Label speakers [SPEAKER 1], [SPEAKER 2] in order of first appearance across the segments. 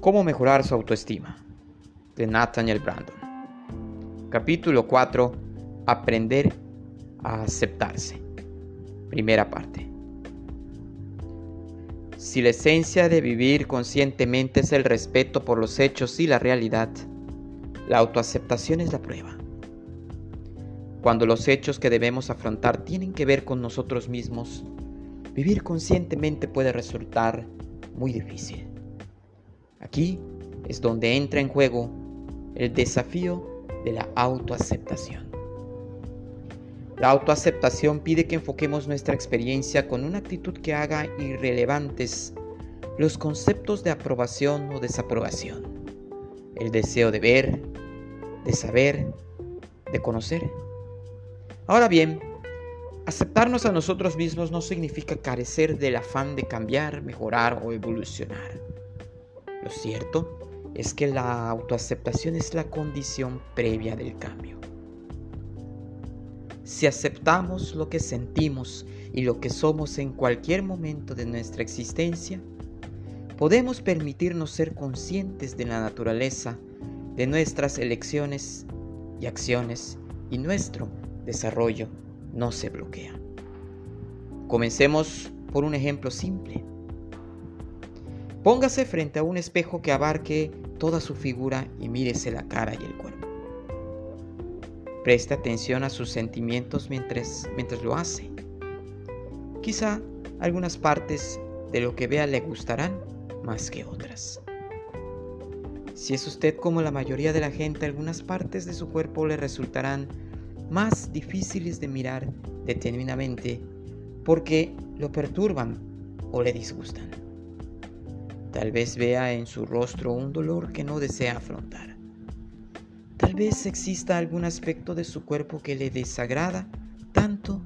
[SPEAKER 1] Cómo mejorar su autoestima de Nathaniel Brandon. Capítulo 4. Aprender a aceptarse. Primera parte. Si la esencia de vivir conscientemente es el respeto por los hechos y la realidad, la autoaceptación es la prueba. Cuando los hechos que debemos afrontar tienen que ver con nosotros mismos, vivir conscientemente puede resultar muy difícil. Aquí es donde entra en juego el desafío de la autoaceptación. La autoaceptación pide que enfoquemos nuestra experiencia con una actitud que haga irrelevantes los conceptos de aprobación o desaprobación, el deseo de ver, de saber, de conocer. Ahora bien, aceptarnos a nosotros mismos no significa carecer del afán de cambiar, mejorar o evolucionar. Lo cierto es que la autoaceptación es la condición previa del cambio. Si aceptamos lo que sentimos y lo que somos en cualquier momento de nuestra existencia, podemos permitirnos ser conscientes de la naturaleza de nuestras elecciones y acciones y nuestro desarrollo no se bloquea. Comencemos por un ejemplo simple. Póngase frente a un espejo que abarque toda su figura y mírese la cara y el cuerpo. Preste atención a sus sentimientos mientras, mientras lo hace. Quizá algunas partes de lo que vea le gustarán más que otras. Si es usted como la mayoría de la gente, algunas partes de su cuerpo le resultarán más difíciles de mirar detenidamente porque lo perturban o le disgustan. Tal vez vea en su rostro un dolor que no desea afrontar. Tal vez exista algún aspecto de su cuerpo que le desagrada tanto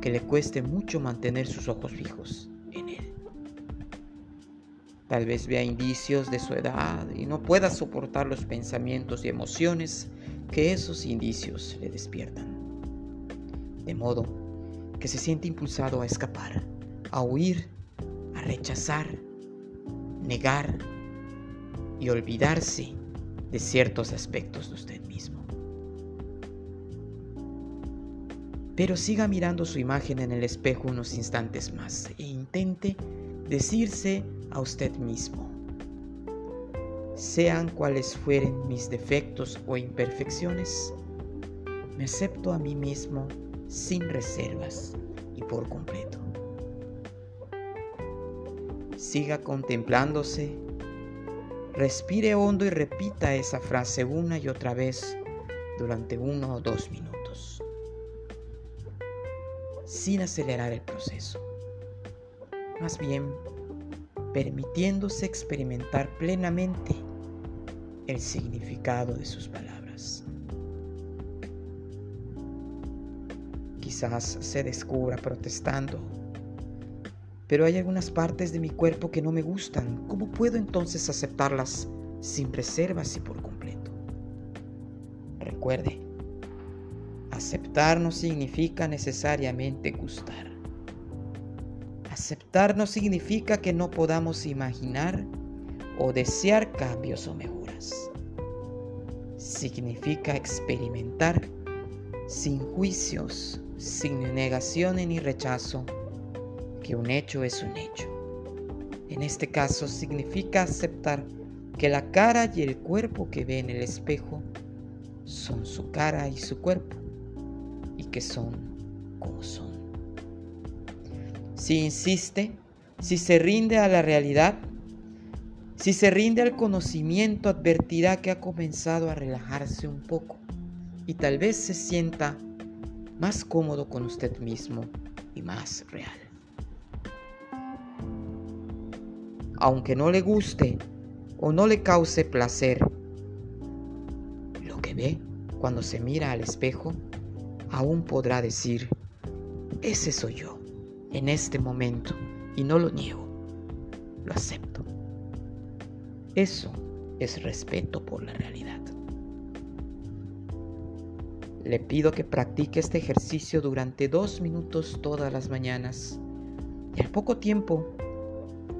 [SPEAKER 1] que le cueste mucho mantener sus ojos fijos en él. Tal vez vea indicios de su edad y no pueda soportar los pensamientos y emociones que esos indicios le despiertan. De modo que se siente impulsado a escapar, a huir, a rechazar negar y olvidarse de ciertos aspectos de usted mismo. Pero siga mirando su imagen en el espejo unos instantes más e intente decirse a usted mismo, sean cuales fueren mis defectos o imperfecciones, me acepto a mí mismo sin reservas y por completo siga contemplándose, respire hondo y repita esa frase una y otra vez durante uno o dos minutos, sin acelerar el proceso, más bien permitiéndose experimentar plenamente el significado de sus palabras. Quizás se descubra protestando pero hay algunas partes de mi cuerpo que no me gustan. ¿Cómo puedo entonces aceptarlas sin reservas y por completo? Recuerde, aceptar no significa necesariamente gustar. Aceptar no significa que no podamos imaginar o desear cambios o mejoras. Significa experimentar sin juicios, sin negación ni rechazo que un hecho es un hecho. En este caso significa aceptar que la cara y el cuerpo que ve en el espejo son su cara y su cuerpo y que son como son. Si insiste, si se rinde a la realidad, si se rinde al conocimiento, advertirá que ha comenzado a relajarse un poco y tal vez se sienta más cómodo con usted mismo y más real. Aunque no le guste o no le cause placer. Lo que ve cuando se mira al espejo, aún podrá decir, ese soy yo, en este momento, y no lo niego, lo acepto. Eso es respeto por la realidad. Le pido que practique este ejercicio durante dos minutos todas las mañanas y al poco tiempo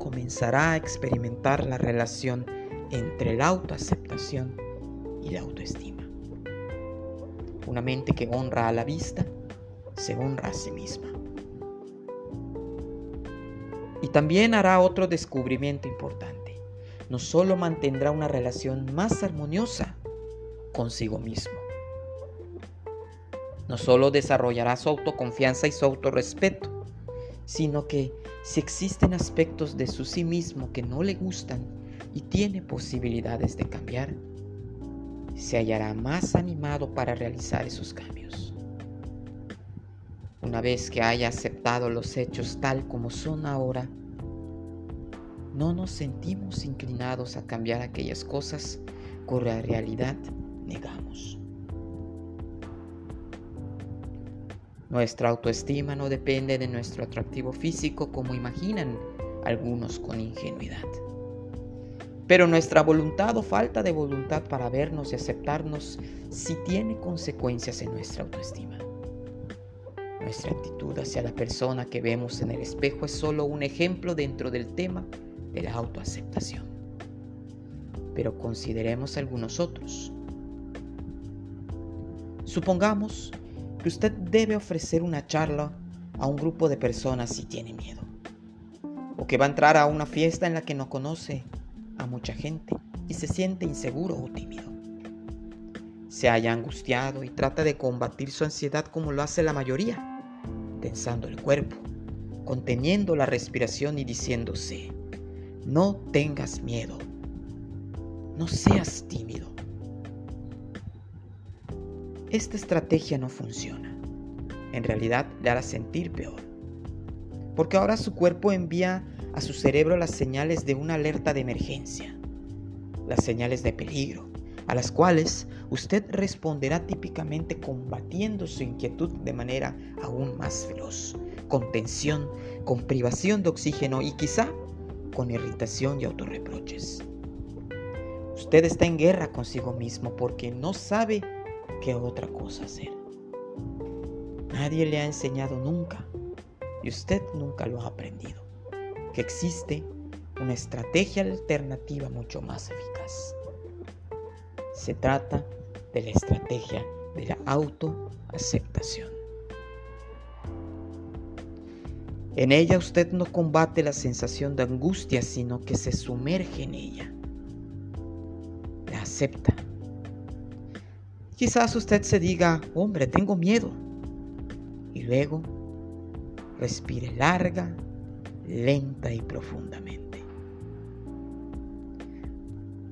[SPEAKER 1] comenzará a experimentar la relación entre la autoaceptación y la autoestima. Una mente que honra a la vista se honra a sí misma. Y también hará otro descubrimiento importante. No solo mantendrá una relación más armoniosa consigo mismo, no solo desarrollará su autoconfianza y su autorrespeto, sino que si existen aspectos de su sí mismo que no le gustan y tiene posibilidades de cambiar, se hallará más animado para realizar esos cambios. Una vez que haya aceptado los hechos tal como son ahora, no nos sentimos inclinados a cambiar aquellas cosas la realidad negamos. Nuestra autoestima no depende de nuestro atractivo físico como imaginan algunos con ingenuidad. Pero nuestra voluntad o falta de voluntad para vernos y aceptarnos sí tiene consecuencias en nuestra autoestima. Nuestra actitud hacia la persona que vemos en el espejo es solo un ejemplo dentro del tema de la autoaceptación. Pero consideremos algunos otros. Supongamos que usted debe ofrecer una charla a un grupo de personas si tiene miedo. O que va a entrar a una fiesta en la que no conoce a mucha gente y se siente inseguro o tímido. Se haya angustiado y trata de combatir su ansiedad como lo hace la mayoría, tensando el cuerpo, conteniendo la respiración y diciéndose, no tengas miedo, no seas tímido. Esta estrategia no funciona. En realidad le hará sentir peor. Porque ahora su cuerpo envía a su cerebro las señales de una alerta de emergencia, las señales de peligro, a las cuales usted responderá típicamente combatiendo su inquietud de manera aún más feroz, con tensión, con privación de oxígeno y quizá con irritación y autorreproches. Usted está en guerra consigo mismo porque no sabe qué otra cosa hacer. Nadie le ha enseñado nunca, y usted nunca lo ha aprendido, que existe una estrategia alternativa mucho más eficaz. Se trata de la estrategia de la autoaceptación. En ella usted no combate la sensación de angustia, sino que se sumerge en ella. La acepta Quizás usted se diga, hombre, tengo miedo. Y luego respire larga, lenta y profundamente.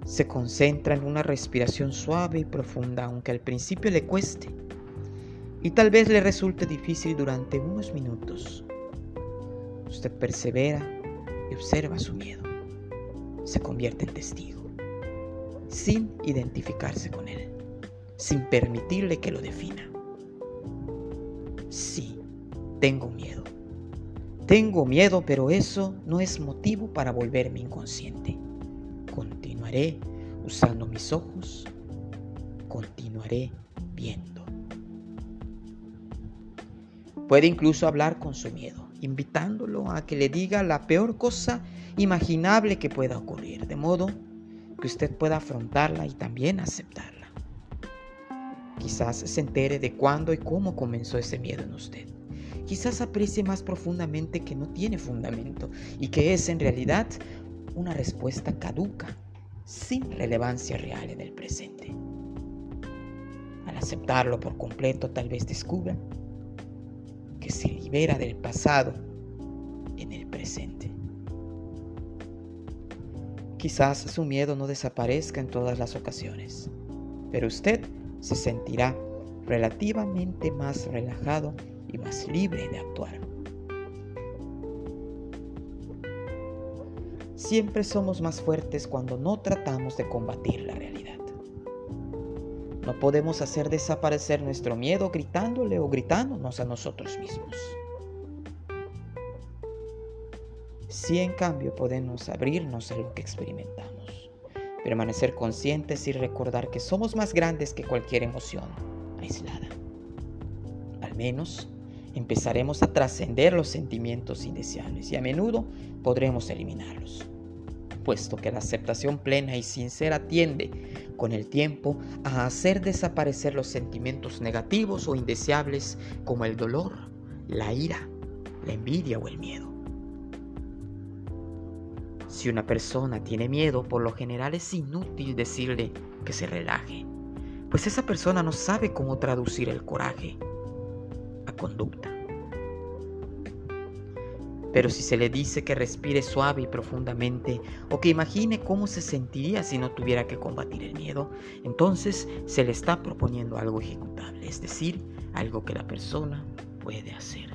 [SPEAKER 1] Se concentra en una respiración suave y profunda, aunque al principio le cueste. Y tal vez le resulte difícil durante unos minutos. Usted persevera y observa su miedo. Se convierte en testigo, sin identificarse con él sin permitirle que lo defina. Sí, tengo miedo. Tengo miedo, pero eso no es motivo para volverme inconsciente. Continuaré usando mis ojos. Continuaré viendo. Puede incluso hablar con su miedo, invitándolo a que le diga la peor cosa imaginable que pueda ocurrir, de modo que usted pueda afrontarla y también aceptarla. Quizás se entere de cuándo y cómo comenzó ese miedo en usted. Quizás aprecie más profundamente que no tiene fundamento y que es en realidad una respuesta caduca, sin relevancia real en el presente. Al aceptarlo por completo, tal vez descubra que se libera del pasado en el presente. Quizás su miedo no desaparezca en todas las ocasiones, pero usted se sentirá relativamente más relajado y más libre de actuar. Siempre somos más fuertes cuando no tratamos de combatir la realidad. No podemos hacer desaparecer nuestro miedo gritándole o gritándonos a nosotros mismos. Si en cambio podemos abrirnos a lo que experimentamos permanecer conscientes y recordar que somos más grandes que cualquier emoción aislada. Al menos empezaremos a trascender los sentimientos indeseables y a menudo podremos eliminarlos. puesto que la aceptación plena y sincera tiende, con el tiempo, a hacer desaparecer los sentimientos negativos o indeseables como el dolor, la ira, la envidia o el miedo. Si una persona tiene miedo, por lo general es inútil decirle que se relaje, pues esa persona no sabe cómo traducir el coraje a conducta. Pero si se le dice que respire suave y profundamente o que imagine cómo se sentiría si no tuviera que combatir el miedo, entonces se le está proponiendo algo ejecutable, es decir, algo que la persona puede hacer.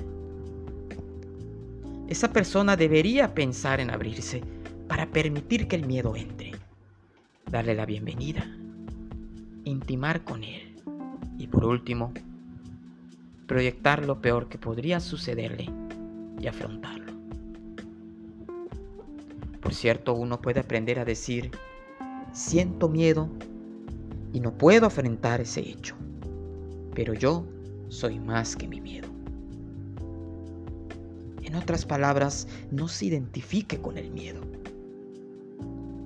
[SPEAKER 1] Esa persona debería pensar en abrirse para permitir que el miedo entre, darle la bienvenida, intimar con él y por último, proyectar lo peor que podría sucederle y afrontarlo. Por cierto, uno puede aprender a decir, siento miedo y no puedo afrontar ese hecho, pero yo soy más que mi miedo. En otras palabras, no se identifique con el miedo.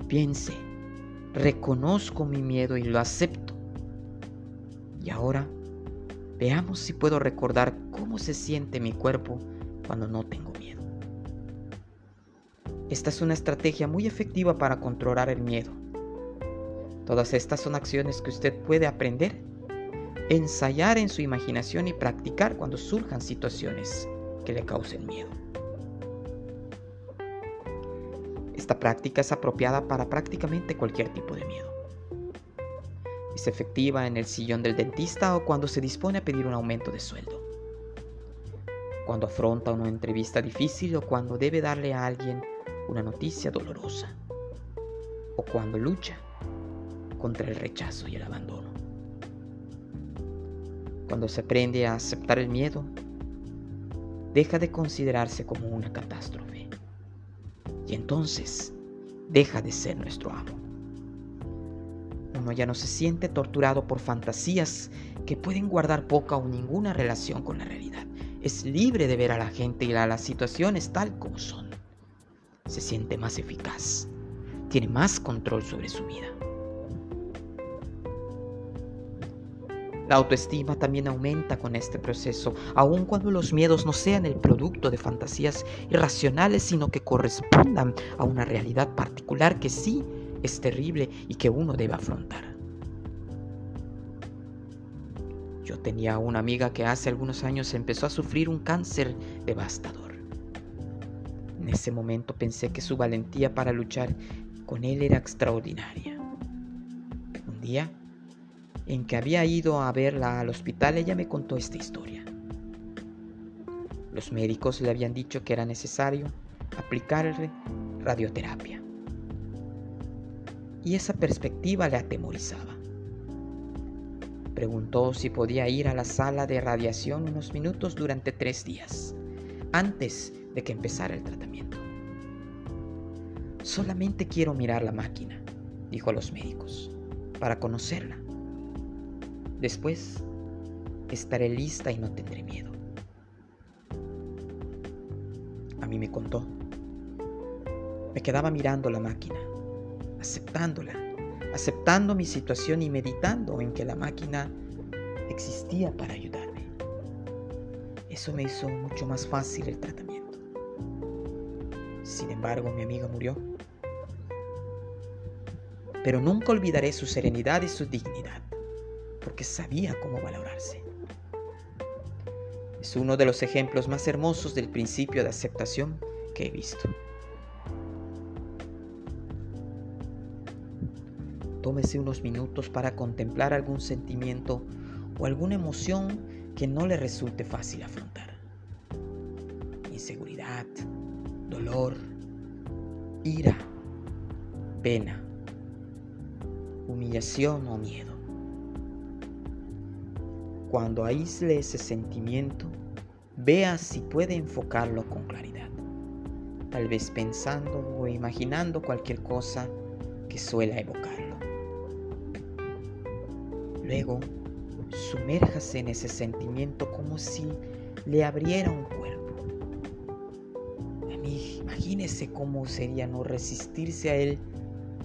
[SPEAKER 1] Piense, reconozco mi miedo y lo acepto. Y ahora veamos si puedo recordar cómo se siente mi cuerpo cuando no tengo miedo. Esta es una estrategia muy efectiva para controlar el miedo. Todas estas son acciones que usted puede aprender, ensayar en su imaginación y practicar cuando surjan situaciones que le causen miedo. Esta práctica es apropiada para prácticamente cualquier tipo de miedo. Es efectiva en el sillón del dentista o cuando se dispone a pedir un aumento de sueldo cuando afronta una entrevista difícil o cuando debe darle a alguien una noticia dolorosa, o cuando lucha contra el rechazo y el abandono. Cuando se aprende a aceptar el miedo, deja de considerarse como una catástrofe y entonces deja de ser nuestro amo. Uno ya no se siente torturado por fantasías que pueden guardar poca o ninguna relación con la realidad es libre de ver a la gente y a las situaciones tal como son. Se siente más eficaz, tiene más control sobre su vida. La autoestima también aumenta con este proceso, aun cuando los miedos no sean el producto de fantasías irracionales, sino que correspondan a una realidad particular que sí es terrible y que uno debe afrontar. Yo tenía una amiga que hace algunos años empezó a sufrir un cáncer devastador. En ese momento pensé que su valentía para luchar con él era extraordinaria. Un día, en que había ido a verla al hospital, ella me contó esta historia. Los médicos le habían dicho que era necesario aplicarle radioterapia. Y esa perspectiva le atemorizaba. Preguntó si podía ir a la sala de radiación unos minutos durante tres días, antes de que empezara el tratamiento. Solamente quiero mirar la máquina, dijo a los médicos, para conocerla. Después estaré lista y no tendré miedo. A mí me contó. Me quedaba mirando la máquina, aceptándola aceptando mi situación y meditando en que la máquina existía para ayudarme. Eso me hizo mucho más fácil el tratamiento. Sin embargo, mi amiga murió. Pero nunca olvidaré su serenidad y su dignidad, porque sabía cómo valorarse. Es uno de los ejemplos más hermosos del principio de aceptación que he visto. Tómese unos minutos para contemplar algún sentimiento o alguna emoción que no le resulte fácil afrontar. Inseguridad, dolor, ira, pena, humillación o miedo. Cuando aísle ese sentimiento, vea si puede enfocarlo con claridad, tal vez pensando o imaginando cualquier cosa que suela evocar. Luego, sumérjase en ese sentimiento como si le abriera un cuerpo. imagínese cómo sería no resistirse a él,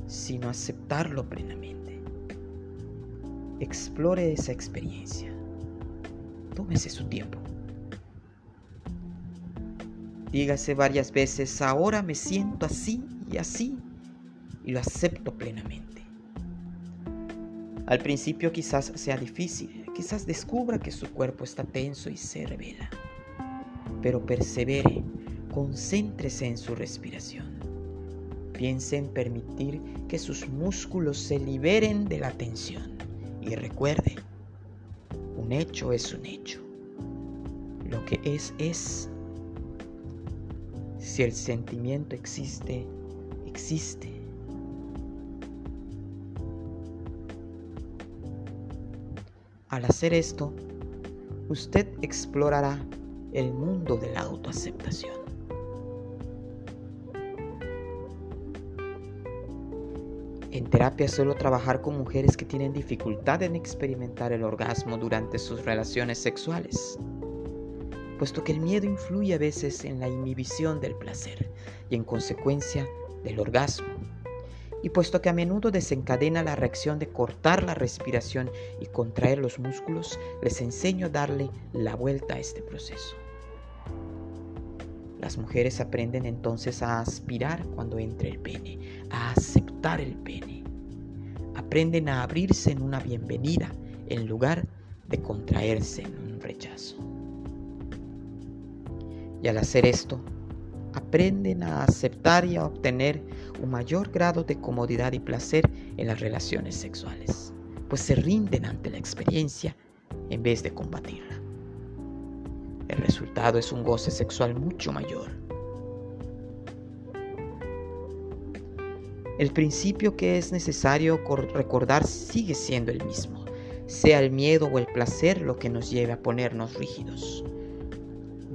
[SPEAKER 1] sino aceptarlo plenamente. Explore esa experiencia. Tómese su tiempo. Dígase varias veces, ahora me siento así y así, y lo acepto plenamente. Al principio quizás sea difícil, quizás descubra que su cuerpo está tenso y se revela, pero persevere, concéntrese en su respiración. Piense en permitir que sus músculos se liberen de la tensión y recuerde, un hecho es un hecho. Lo que es es si el sentimiento existe, existe. Al hacer esto, usted explorará el mundo de la autoaceptación. En terapia suelo trabajar con mujeres que tienen dificultad en experimentar el orgasmo durante sus relaciones sexuales puesto que el miedo influye a veces en la inhibición del placer y en consecuencia del orgasmo, y puesto que a menudo desencadena la reacción de cortar la respiración y contraer los músculos, les enseño a darle la vuelta a este proceso. Las mujeres aprenden entonces a aspirar cuando entre el pene, a aceptar el pene. Aprenden a abrirse en una bienvenida en lugar de contraerse en un rechazo. Y al hacer esto, aprenden a aceptar y a obtener un mayor grado de comodidad y placer en las relaciones sexuales, pues se rinden ante la experiencia en vez de combatirla. El resultado es un goce sexual mucho mayor. El principio que es necesario recordar sigue siendo el mismo, sea el miedo o el placer lo que nos lleve a ponernos rígidos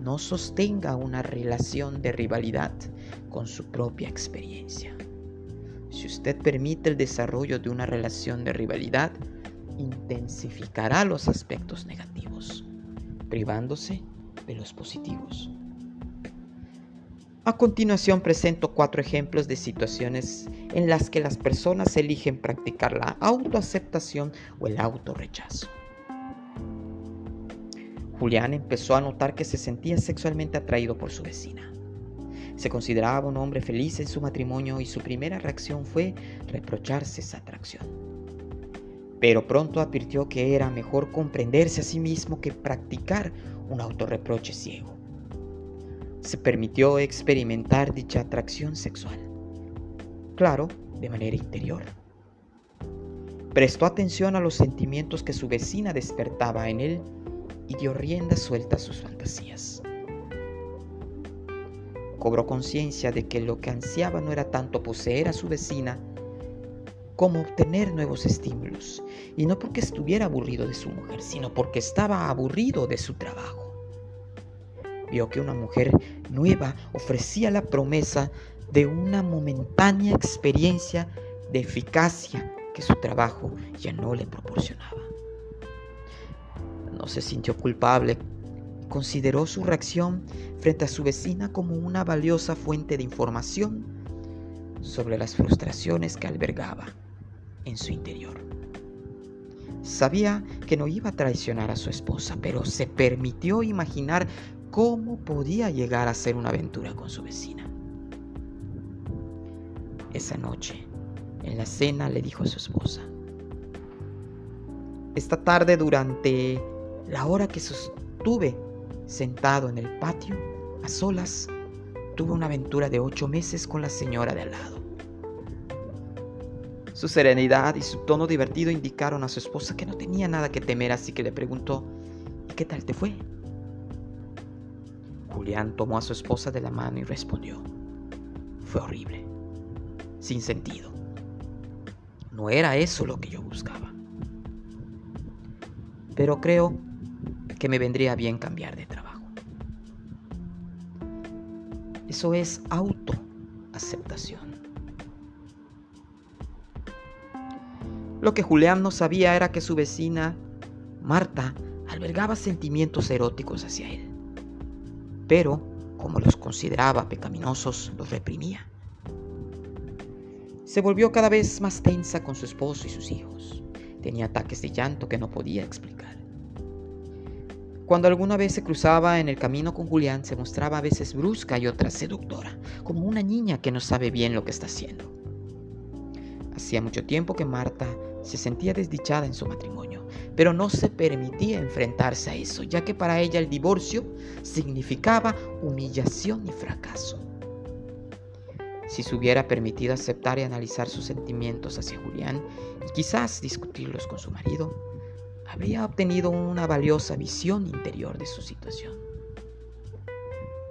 [SPEAKER 1] no sostenga una relación de rivalidad con su propia experiencia. Si usted permite el desarrollo de una relación de rivalidad, intensificará los aspectos negativos, privándose de los positivos. A continuación presento cuatro ejemplos de situaciones en las que las personas eligen practicar la autoaceptación o el autorrechazo. Julián empezó a notar que se sentía sexualmente atraído por su vecina. Se consideraba un hombre feliz en su matrimonio y su primera reacción fue reprocharse esa atracción. Pero pronto advirtió que era mejor comprenderse a sí mismo que practicar un autorreproche ciego. Se permitió experimentar dicha atracción sexual. Claro, de manera interior. Prestó atención a los sentimientos que su vecina despertaba en él y dio rienda suelta a sus fantasías. Cobró conciencia de que lo que ansiaba no era tanto poseer a su vecina como obtener nuevos estímulos, y no porque estuviera aburrido de su mujer, sino porque estaba aburrido de su trabajo. Vio que una mujer nueva ofrecía la promesa de una momentánea experiencia de eficacia que su trabajo ya no le proporcionaba no se sintió culpable. Consideró su reacción frente a su vecina como una valiosa fuente de información sobre las frustraciones que albergaba en su interior. Sabía que no iba a traicionar a su esposa, pero se permitió imaginar cómo podía llegar a ser una aventura con su vecina. Esa noche, en la cena, le dijo a su esposa, esta tarde durante la hora que sostuve sentado en el patio, a solas, tuve una aventura de ocho meses con la señora de al lado. Su serenidad y su tono divertido indicaron a su esposa que no tenía nada que temer, así que le preguntó, ¿y qué tal te fue? Julián tomó a su esposa de la mano y respondió, fue horrible, sin sentido. No era eso lo que yo buscaba. Pero creo que me vendría bien cambiar de trabajo. Eso es autoaceptación. Lo que Julián no sabía era que su vecina, Marta, albergaba sentimientos eróticos hacia él. Pero como los consideraba pecaminosos, los reprimía. Se volvió cada vez más tensa con su esposo y sus hijos. Tenía ataques de llanto que no podía explicar. Cuando alguna vez se cruzaba en el camino con Julián, se mostraba a veces brusca y otras seductora, como una niña que no sabe bien lo que está haciendo. Hacía mucho tiempo que Marta se sentía desdichada en su matrimonio, pero no se permitía enfrentarse a eso, ya que para ella el divorcio significaba humillación y fracaso. Si se hubiera permitido aceptar y analizar sus sentimientos hacia Julián y quizás discutirlos con su marido, habría obtenido una valiosa visión interior de su situación.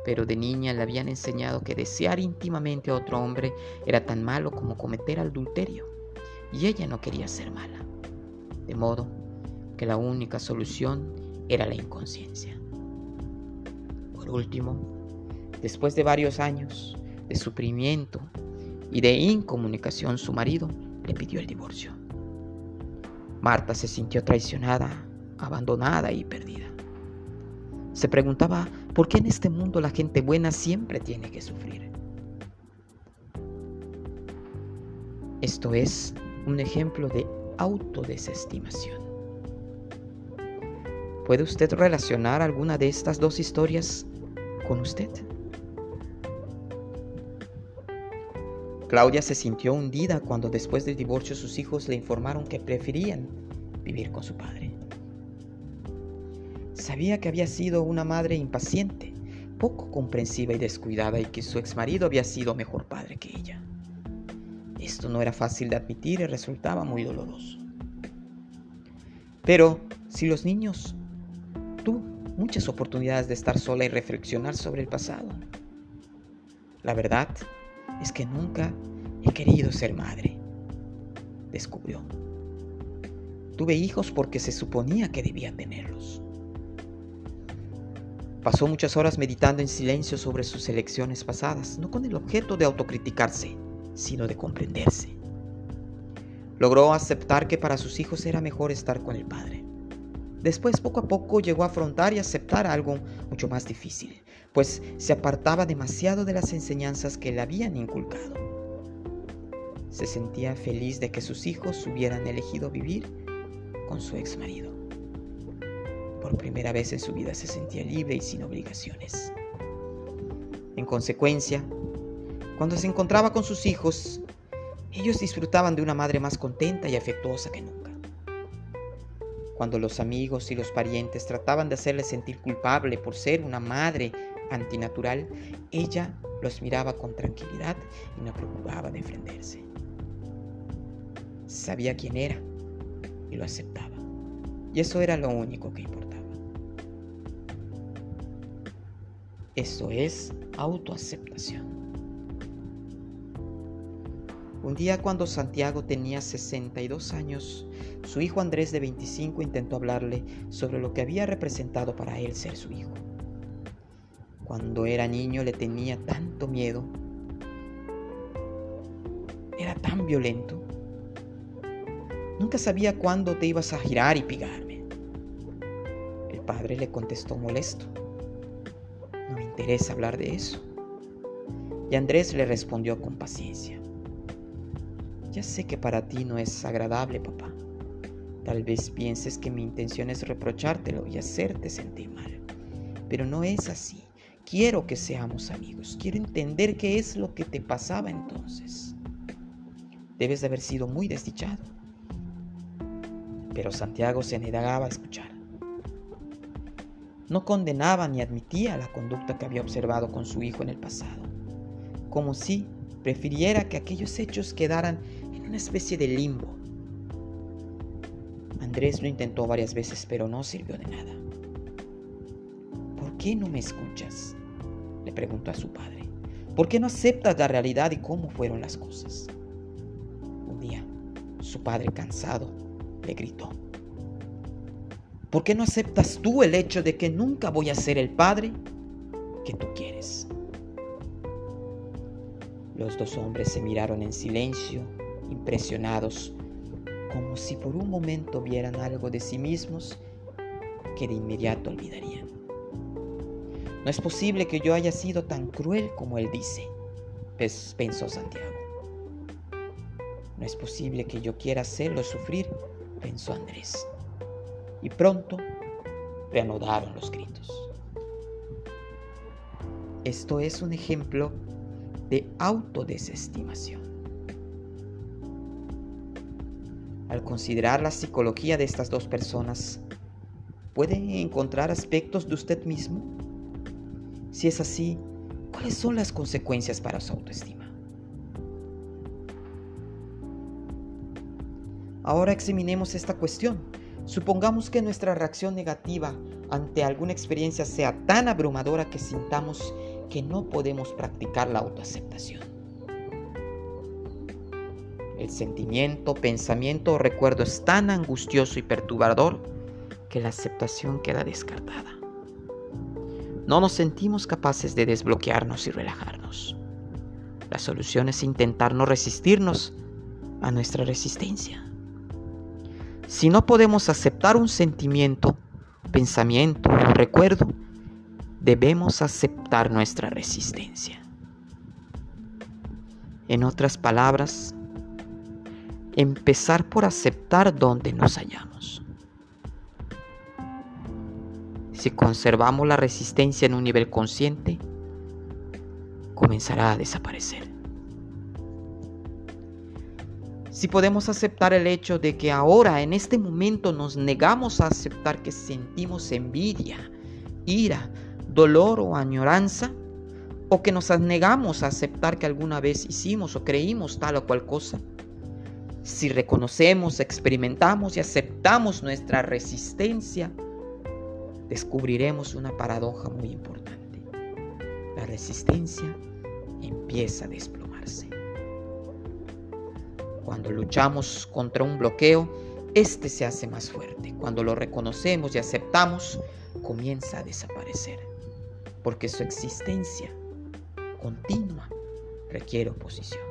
[SPEAKER 1] Pero de niña le habían enseñado que desear íntimamente a otro hombre era tan malo como cometer adulterio, y ella no quería ser mala. De modo que la única solución era la inconsciencia. Por último, después de varios años de sufrimiento y de incomunicación, su marido le pidió el divorcio. Marta se sintió traicionada, abandonada y perdida. Se preguntaba por qué en este mundo la gente buena siempre tiene que sufrir. Esto es un ejemplo de autodesestimación. ¿Puede usted relacionar alguna de estas dos historias con usted? Claudia se sintió hundida cuando después del divorcio sus hijos le informaron que preferían vivir con su padre. Sabía que había sido una madre impaciente, poco comprensiva y descuidada y que su exmarido había sido mejor padre que ella. Esto no era fácil de admitir y resultaba muy doloroso. Pero si los niños tuvo muchas oportunidades de estar sola y reflexionar sobre el pasado, la verdad es que nunca he querido ser madre, descubrió. Tuve hijos porque se suponía que debía tenerlos. Pasó muchas horas meditando en silencio sobre sus elecciones pasadas, no con el objeto de autocriticarse, sino de comprenderse. Logró aceptar que para sus hijos era mejor estar con el padre. Después, poco a poco, llegó a afrontar y aceptar algo mucho más difícil, pues se apartaba demasiado de las enseñanzas que le habían inculcado. Se sentía feliz de que sus hijos hubieran elegido vivir con su ex marido. Por primera vez en su vida se sentía libre y sin obligaciones. En consecuencia, cuando se encontraba con sus hijos, ellos disfrutaban de una madre más contenta y afectuosa que nunca. Cuando los amigos y los parientes trataban de hacerle sentir culpable por ser una madre antinatural, ella los miraba con tranquilidad y no preocupaba defenderse. Sabía quién era y lo aceptaba. Y eso era lo único que importaba. Eso es autoaceptación. Un día cuando Santiago tenía 62 años, su hijo Andrés de 25 intentó hablarle sobre lo que había representado para él ser su hijo. Cuando era niño le tenía tanto miedo, era tan violento. Nunca sabía cuándo te ibas a girar y pigarme. El padre le contestó molesto. No me interesa hablar de eso. Y Andrés le respondió con paciencia. Ya sé que para ti no es agradable, papá. Tal vez pienses que mi intención es reprochártelo y hacerte sentir mal. Pero no es así. Quiero que seamos amigos. Quiero entender qué es lo que te pasaba entonces. Debes de haber sido muy desdichado. Pero Santiago se negaba a escuchar. No condenaba ni admitía la conducta que había observado con su hijo en el pasado, como si prefiriera que aquellos hechos quedaran una especie de limbo. Andrés lo intentó varias veces, pero no sirvió de nada. ¿Por qué no me escuchas? le preguntó a su padre. ¿Por qué no aceptas la realidad y cómo fueron las cosas? Un día, su padre cansado le gritó. ¿Por qué no aceptas tú el hecho de que nunca voy a ser el padre que tú quieres? Los dos hombres se miraron en silencio impresionados, como si por un momento vieran algo de sí mismos que de inmediato olvidarían. No es posible que yo haya sido tan cruel como él dice, pensó Santiago. No es posible que yo quiera hacerlo sufrir, pensó Andrés. Y pronto reanudaron los gritos. Esto es un ejemplo de autodesestimación. Al considerar la psicología de estas dos personas, ¿puede encontrar aspectos de usted mismo? Si es así, ¿cuáles son las consecuencias para su autoestima? Ahora examinemos esta cuestión. Supongamos que nuestra reacción negativa ante alguna experiencia sea tan abrumadora que sintamos que no podemos practicar la autoaceptación. El sentimiento, pensamiento o recuerdo es tan angustioso y perturbador que la aceptación queda descartada. No nos sentimos capaces de desbloquearnos y relajarnos. La solución es intentar no resistirnos a nuestra resistencia. Si no podemos aceptar un sentimiento, pensamiento o recuerdo, debemos aceptar nuestra resistencia. En otras palabras, empezar por aceptar donde nos hallamos. Si conservamos la resistencia en un nivel consciente, comenzará a desaparecer. Si podemos aceptar el hecho de que ahora, en este momento, nos negamos a aceptar que sentimos envidia, ira, dolor o añoranza, o que nos negamos a aceptar que alguna vez hicimos o creímos tal o cual cosa, si reconocemos, experimentamos y aceptamos nuestra resistencia, descubriremos una paradoja muy importante. La resistencia empieza a desplomarse. Cuando luchamos contra un bloqueo, este se hace más fuerte. Cuando lo reconocemos y aceptamos, comienza a desaparecer porque su existencia continua requiere oposición.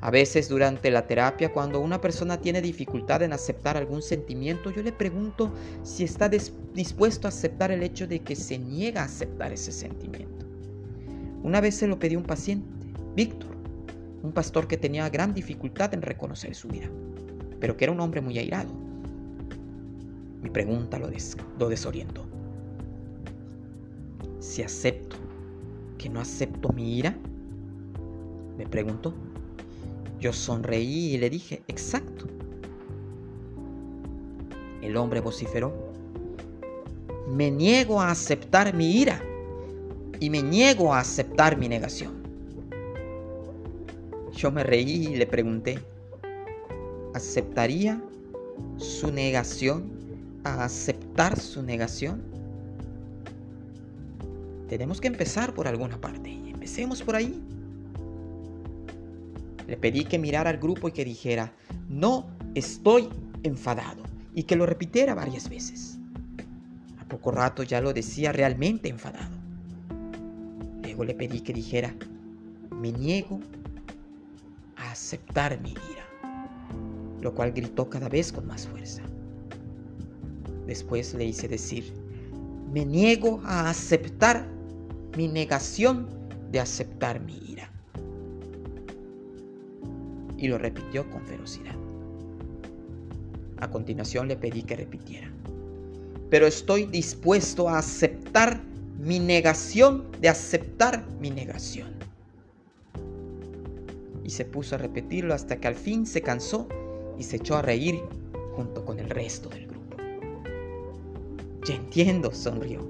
[SPEAKER 1] A veces durante la terapia, cuando una persona tiene dificultad en aceptar algún sentimiento, yo le pregunto si está dispuesto a aceptar el hecho de que se niega a aceptar ese sentimiento. Una vez se lo pedí a un paciente, Víctor, un pastor que tenía gran dificultad en reconocer su vida, pero que era un hombre muy airado. Mi pregunta lo, lo desorientó si acepto que no acepto mi ira? Me preguntó. Yo sonreí y le dije, exacto. El hombre vociferó. Me niego a aceptar mi ira y me niego a aceptar mi negación. Yo me reí y le pregunté, ¿aceptaría su negación a aceptar su negación? Tenemos que empezar por alguna parte. Empecemos por ahí. Le pedí que mirara al grupo y que dijera, no estoy enfadado. Y que lo repitiera varias veces. A poco rato ya lo decía realmente enfadado. Luego le pedí que dijera, me niego a aceptar mi ira. Lo cual gritó cada vez con más fuerza. Después le hice decir, me niego a aceptar mi negación de aceptar mi ira. Y lo repitió con ferocidad. A continuación le pedí que repitiera. Pero estoy dispuesto a aceptar mi negación de aceptar mi negación. Y se puso a repetirlo hasta que al fin se cansó y se echó a reír junto con el resto del grupo. Ya entiendo, sonrió.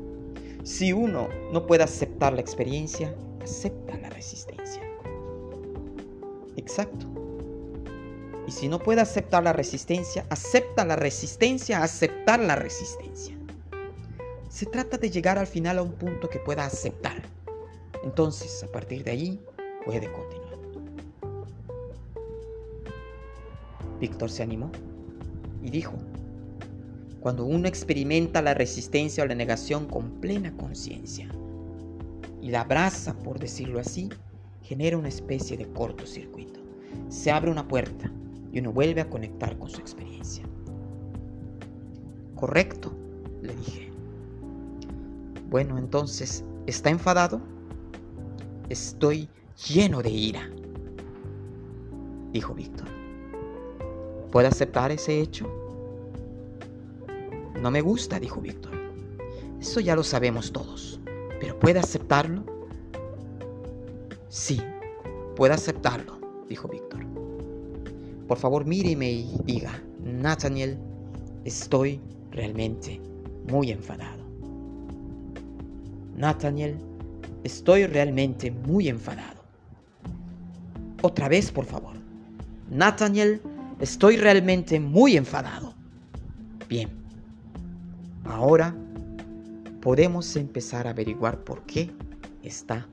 [SPEAKER 1] Si uno no puede aceptar la experiencia, acepta la resistencia. Exacto. Y si no puede aceptar la resistencia, acepta la resistencia, aceptar la resistencia. Se trata de llegar al final a un punto que pueda aceptar. Entonces, a partir de ahí, puede continuar. Víctor se animó y dijo, cuando uno experimenta la resistencia o la negación con plena conciencia y la abraza, por decirlo así, genera una especie de cortocircuito. Se abre una puerta y uno vuelve a conectar con su experiencia. Correcto, le dije. Bueno, entonces, ¿está enfadado? Estoy lleno de ira, dijo Víctor. ¿Puede aceptar ese hecho? No me gusta, dijo Víctor. Eso ya lo sabemos todos, pero ¿puede aceptarlo? Sí, puede aceptarlo, dijo Víctor. Por favor, míreme y diga, Nathaniel, estoy realmente muy enfadado. Nathaniel, estoy realmente muy enfadado. Otra vez, por favor. Nathaniel, estoy realmente muy enfadado. Bien. Ahora podemos empezar a averiguar por qué está